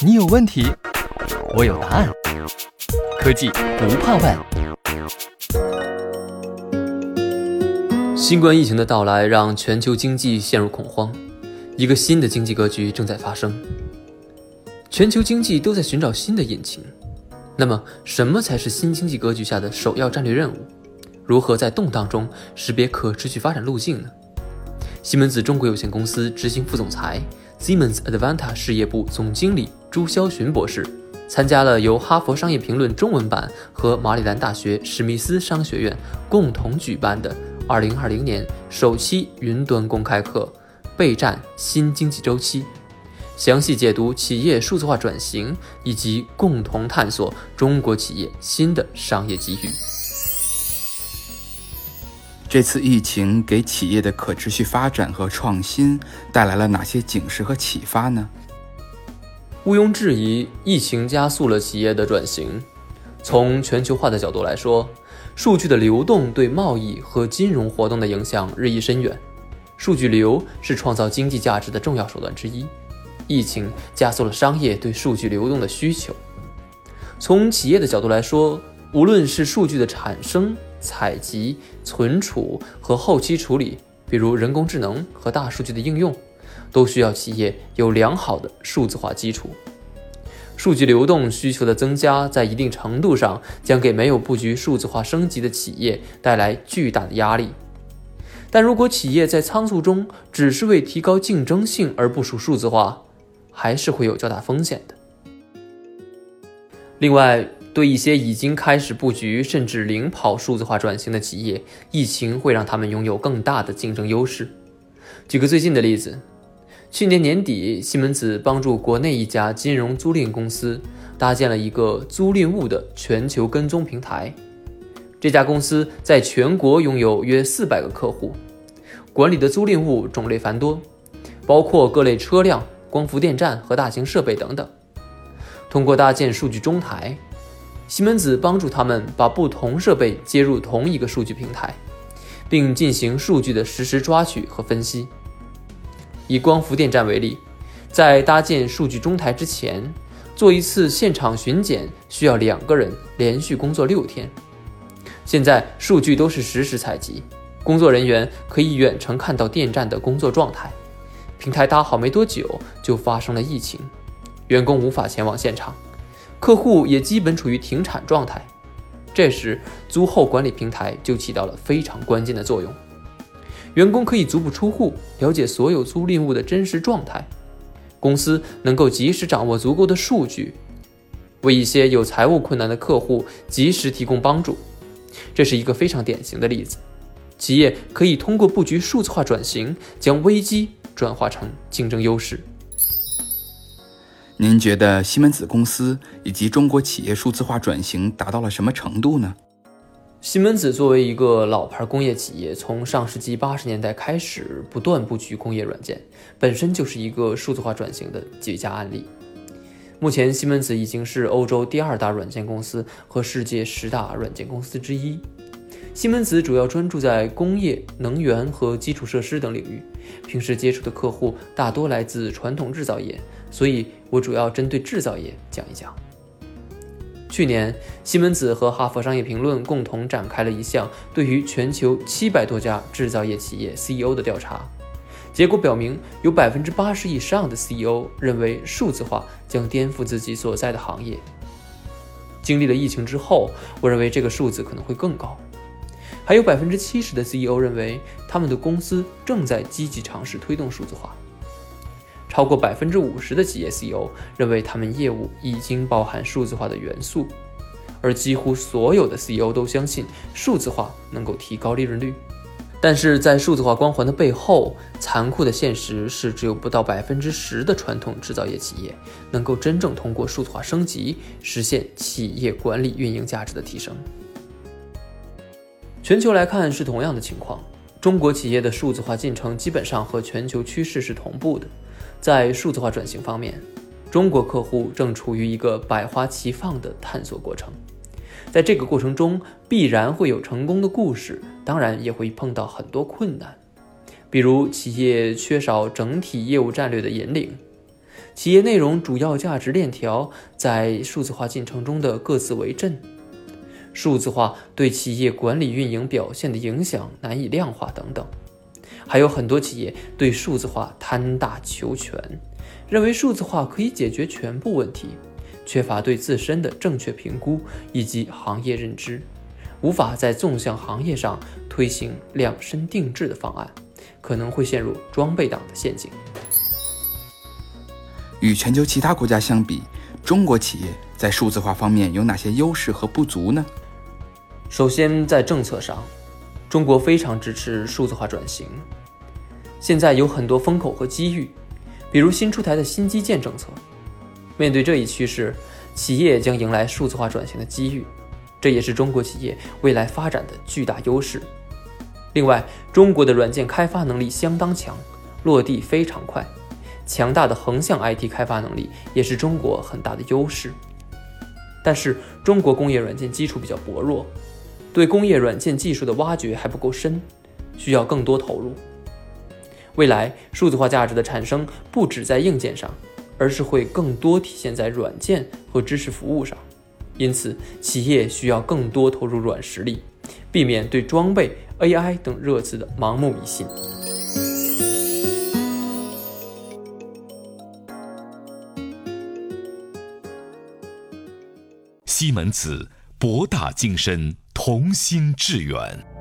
你有问题，我有答案。科技不怕问。新冠疫情的到来让全球经济陷入恐慌，一个新的经济格局正在发生。全球经济都在寻找新的引擎，那么什么才是新经济格局下的首要战略任务？如何在动荡中识别可持续发展路径呢？西门子中国有限公司执行副总裁。Siemens Advanta 事业部总经理朱霄洵博士参加了由《哈佛商业评论》中文版和马里兰大学史密斯商学院共同举办的2020年首期云端公开课《备战新经济周期》，详细解读企业数字化转型以及共同探索中国企业新的商业机遇。这次疫情给企业的可持续发展和创新带来了哪些警示和启发呢？毋庸置疑，疫情加速了企业的转型。从全球化的角度来说，数据的流动对贸易和金融活动的影响日益深远。数据流是创造经济价值的重要手段之一。疫情加速了商业对数据流动的需求。从企业的角度来说，无论是数据的产生，采集、存储和后期处理，比如人工智能和大数据的应用，都需要企业有良好的数字化基础。数据流动需求的增加，在一定程度上将给没有布局数字化升级的企业带来巨大的压力。但如果企业在仓促中只是为提高竞争性而部署数字化，还是会有较大风险的。另外，对一些已经开始布局甚至领跑数字化转型的企业，疫情会让他们拥有更大的竞争优势。举个最近的例子，去年年底，西门子帮助国内一家金融租赁公司搭建了一个租赁物的全球跟踪平台。这家公司在全国拥有约四百个客户，管理的租赁物种类繁多，包括各类车辆、光伏电站和大型设备等等。通过搭建数据中台。西门子帮助他们把不同设备接入同一个数据平台，并进行数据的实时抓取和分析。以光伏电站为例，在搭建数据中台之前，做一次现场巡检需要两个人连续工作六天。现在数据都是实时采集，工作人员可以远程看到电站的工作状态。平台搭好没多久，就发生了疫情，员工无法前往现场。客户也基本处于停产状态，这时租后管理平台就起到了非常关键的作用。员工可以足不出户了解所有租赁物的真实状态，公司能够及时掌握足够的数据，为一些有财务困难的客户及时提供帮助。这是一个非常典型的例子。企业可以通过布局数字化转型，将危机转化成竞争优势。您觉得西门子公司以及中国企业数字化转型达到了什么程度呢？西门子作为一个老牌工业企业，从上世纪八十年代开始不断布局工业软件，本身就是一个数字化转型的绝佳案例。目前，西门子已经是欧洲第二大软件公司和世界十大软件公司之一。西门子主要专注在工业、能源和基础设施等领域，平时接触的客户大多来自传统制造业。所以我主要针对制造业讲一讲。去年，西门子和哈佛商业评论共同展开了一项对于全球七百多家制造业企业 CEO 的调查，结果表明，有百分之八十以上的 CEO 认为数字化将颠覆自己所在的行业。经历了疫情之后，我认为这个数字可能会更高。还有百分之七十的 CEO 认为，他们的公司正在积极尝试推动数字化。超过百分之五十的企业 CEO 认为他们业务已经包含数字化的元素，而几乎所有的 CEO 都相信数字化能够提高利润率。但是在数字化光环的背后，残酷的现实是，只有不到百分之十的传统制造业企业能够真正通过数字化升级实现企业管理运营价值的提升。全球来看是同样的情况，中国企业的数字化进程基本上和全球趋势是同步的。在数字化转型方面，中国客户正处于一个百花齐放的探索过程。在这个过程中，必然会有成功的故事，当然也会碰到很多困难，比如企业缺少整体业务战略的引领，企业内容主要价值链条在数字化进程中的各自为阵，数字化对企业管理运营表现的影响难以量化等等。还有很多企业对数字化贪大求全，认为数字化可以解决全部问题，缺乏对自身的正确评估以及行业认知，无法在纵向行业上推行量身定制的方案，可能会陷入装备党的陷阱。与全球其他国家相比，中国企业在数字化方面有哪些优势和不足呢？首先，在政策上。中国非常支持数字化转型，现在有很多风口和机遇，比如新出台的新基建政策。面对这一趋势，企业将迎来数字化转型的机遇，这也是中国企业未来发展的巨大优势。另外，中国的软件开发能力相当强，落地非常快，强大的横向 IT 开发能力也是中国很大的优势。但是，中国工业软件基础比较薄弱。对工业软件技术的挖掘还不够深，需要更多投入。未来数字化价值的产生不只在硬件上，而是会更多体现在软件和知识服务上。因此，企业需要更多投入软实力，避免对装备、AI 等热词的盲目迷信。西门子，博大精深。同心致远。